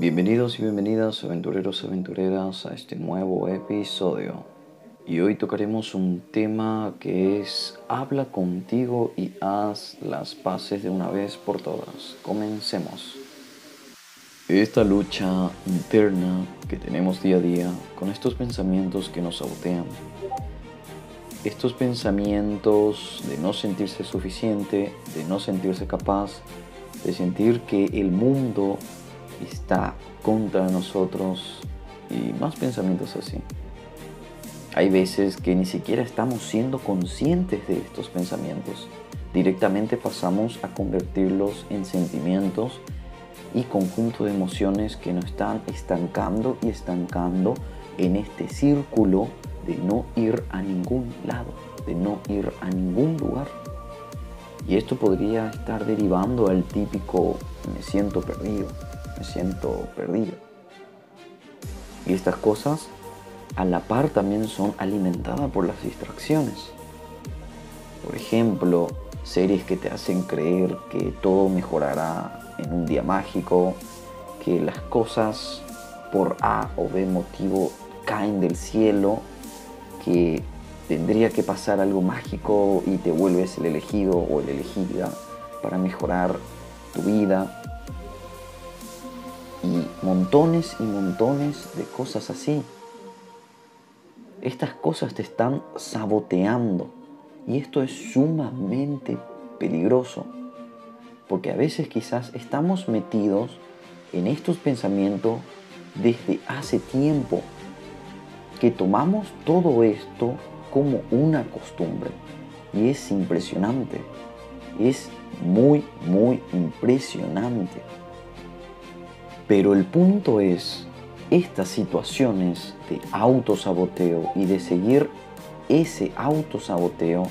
Bienvenidos y bienvenidas aventureros y aventureras a este nuevo episodio. Y hoy tocaremos un tema que es habla contigo y haz las paces de una vez por todas. Comencemos. Esta lucha interna que tenemos día a día con estos pensamientos que nos sabotean. Estos pensamientos de no sentirse suficiente, de no sentirse capaz, de sentir que el mundo está contra nosotros y más pensamientos así. Hay veces que ni siquiera estamos siendo conscientes de estos pensamientos. Directamente pasamos a convertirlos en sentimientos y conjunto de emociones que nos están estancando y estancando en este círculo de no ir a ningún lado, de no ir a ningún lugar. Y esto podría estar derivando al típico me siento perdido, me siento perdido. Y estas cosas a la par también son alimentadas por las distracciones. Por ejemplo, series que te hacen creer que todo mejorará en un día mágico, que las cosas por A o B motivo caen del cielo, que tendría que pasar algo mágico y te vuelves el elegido o el elegida para mejorar tu vida. Montones y montones de cosas así. Estas cosas te están saboteando y esto es sumamente peligroso porque a veces quizás estamos metidos en estos pensamientos desde hace tiempo que tomamos todo esto como una costumbre. Y es impresionante. Es muy, muy impresionante. Pero el punto es, estas situaciones de autosaboteo y de seguir ese autosaboteo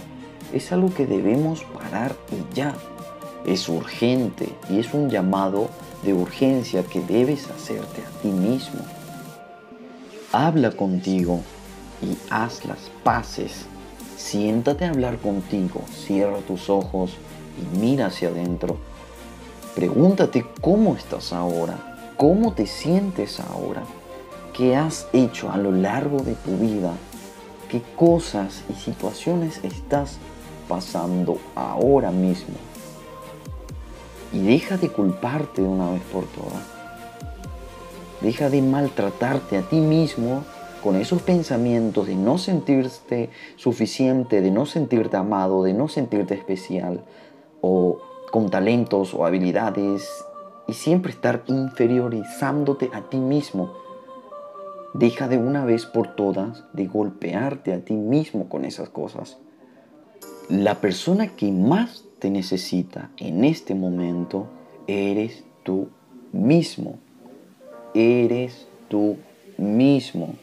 es algo que debemos parar y ya. Es urgente y es un llamado de urgencia que debes hacerte a ti mismo. Habla contigo y haz las paces. Siéntate a hablar contigo, cierra tus ojos y mira hacia adentro. Pregúntate cómo estás ahora, cómo te sientes ahora, qué has hecho a lo largo de tu vida, qué cosas y situaciones estás pasando ahora mismo. Y deja de culparte de una vez por todas. Deja de maltratarte a ti mismo con esos pensamientos de no sentirte suficiente, de no sentirte amado, de no sentirte especial, o con talentos o habilidades, y siempre estar inferiorizándote a ti mismo. Deja de una vez por todas de golpearte a ti mismo con esas cosas. La persona que más te necesita en este momento eres tú mismo. Eres tú mismo.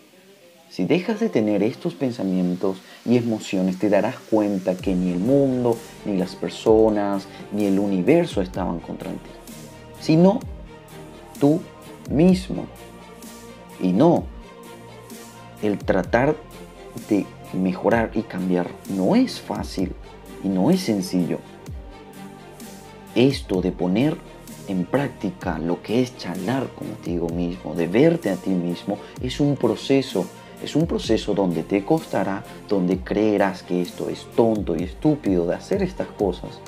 Si dejas de tener estos pensamientos y emociones, te darás cuenta que ni el mundo, ni las personas, ni el universo estaban contra ti, sino tú mismo. Y no, el tratar de mejorar y cambiar no es fácil y no es sencillo. Esto de poner en práctica lo que es charlar contigo mismo, de verte a ti mismo, es un proceso es un proceso donde te costará, donde creerás que esto es tonto y estúpido de hacer estas cosas,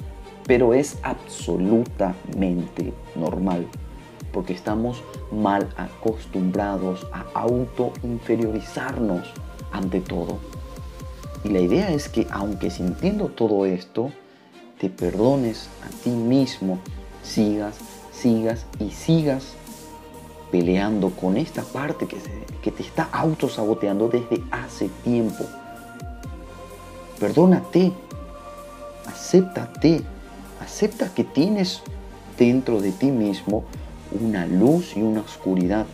pero es absolutamente normal, porque estamos mal acostumbrados a auto-inferiorizarnos ante todo. Y la idea es que aunque sintiendo todo esto, te perdones a ti mismo, sigas, sigas y sigas peleando con esta parte que, que te está autosaboteando desde hace tiempo. Perdónate, acéptate, acepta que tienes dentro de ti mismo una luz y una oscuridad.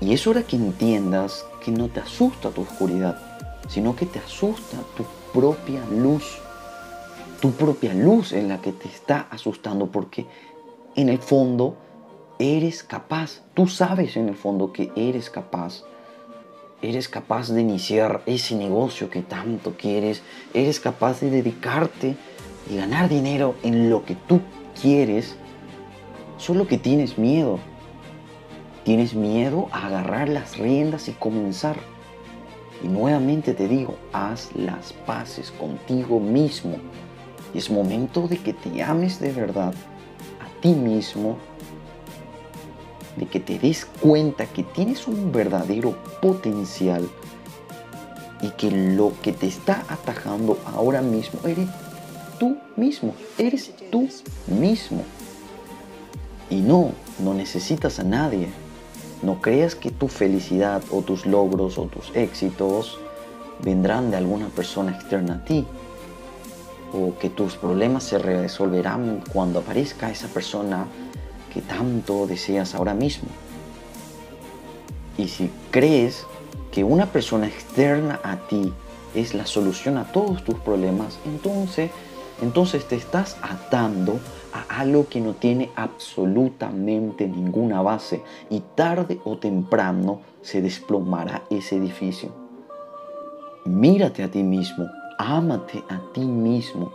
Y es hora que entiendas que no te asusta tu oscuridad, sino que te asusta tu propia luz. Tu propia luz es la que te está asustando porque en el fondo eres capaz, tú sabes en el fondo que eres capaz. Eres capaz de iniciar ese negocio que tanto quieres. Eres capaz de dedicarte y ganar dinero en lo que tú quieres. Solo que tienes miedo. Tienes miedo a agarrar las riendas y comenzar. Y nuevamente te digo, haz las paces contigo mismo. Y es momento de que te ames de verdad a ti mismo, de que te des cuenta que tienes un verdadero potencial y que lo que te está atajando ahora mismo eres tú mismo, eres tú mismo. Y no, no necesitas a nadie. No creas que tu felicidad o tus logros o tus éxitos vendrán de alguna persona externa a ti. O que tus problemas se resolverán cuando aparezca esa persona que tanto deseas ahora mismo. Y si crees que una persona externa a ti es la solución a todos tus problemas, entonces, entonces te estás atando a algo que no tiene absolutamente ninguna base y tarde o temprano se desplomará ese edificio. Mírate a ti mismo, ámate a ti mismo.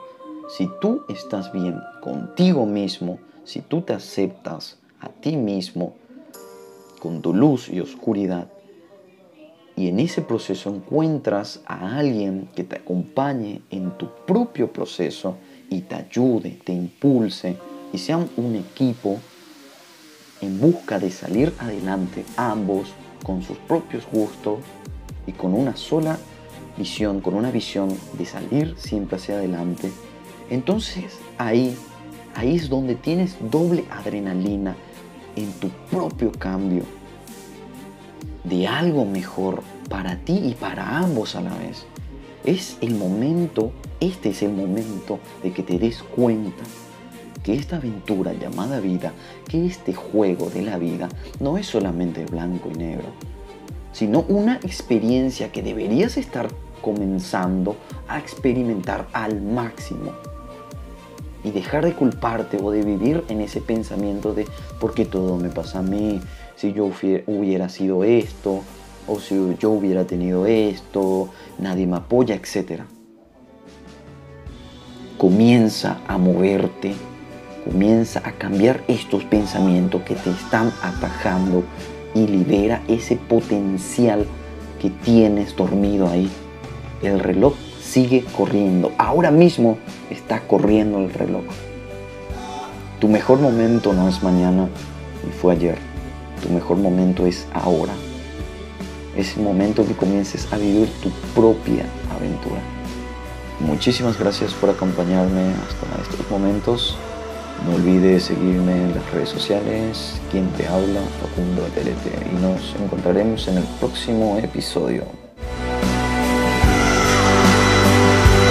Si tú estás bien contigo mismo, si tú te aceptas a ti mismo con tu luz y oscuridad, y en ese proceso encuentras a alguien que te acompañe en tu propio proceso y te ayude, te impulse y sean un equipo en busca de salir adelante ambos con sus propios gustos y con una sola visión, con una visión de salir siempre hacia adelante, entonces ahí, ahí es donde tienes doble adrenalina en tu propio cambio de algo mejor para ti y para ambos a la vez. Es el momento, este es el momento de que te des cuenta que esta aventura llamada vida, que este juego de la vida no es solamente blanco y negro, sino una experiencia que deberías estar comenzando a experimentar al máximo y dejar de culparte o de vivir en ese pensamiento de por qué todo me pasa a mí, si yo hubiera sido esto, o si yo hubiera tenido esto, nadie me apoya, etc. Comienza a moverte, comienza a cambiar estos pensamientos que te están atajando y libera ese potencial que tienes dormido ahí. El reloj sigue corriendo. Ahora mismo está corriendo el reloj. Tu mejor momento no es mañana ni fue ayer tu mejor momento es ahora. Es el momento que comiences a vivir tu propia aventura. Muchísimas gracias por acompañarme hasta estos momentos. No olvides seguirme en las redes sociales, quien te habla, Facundo TLT, y nos encontraremos en el próximo episodio.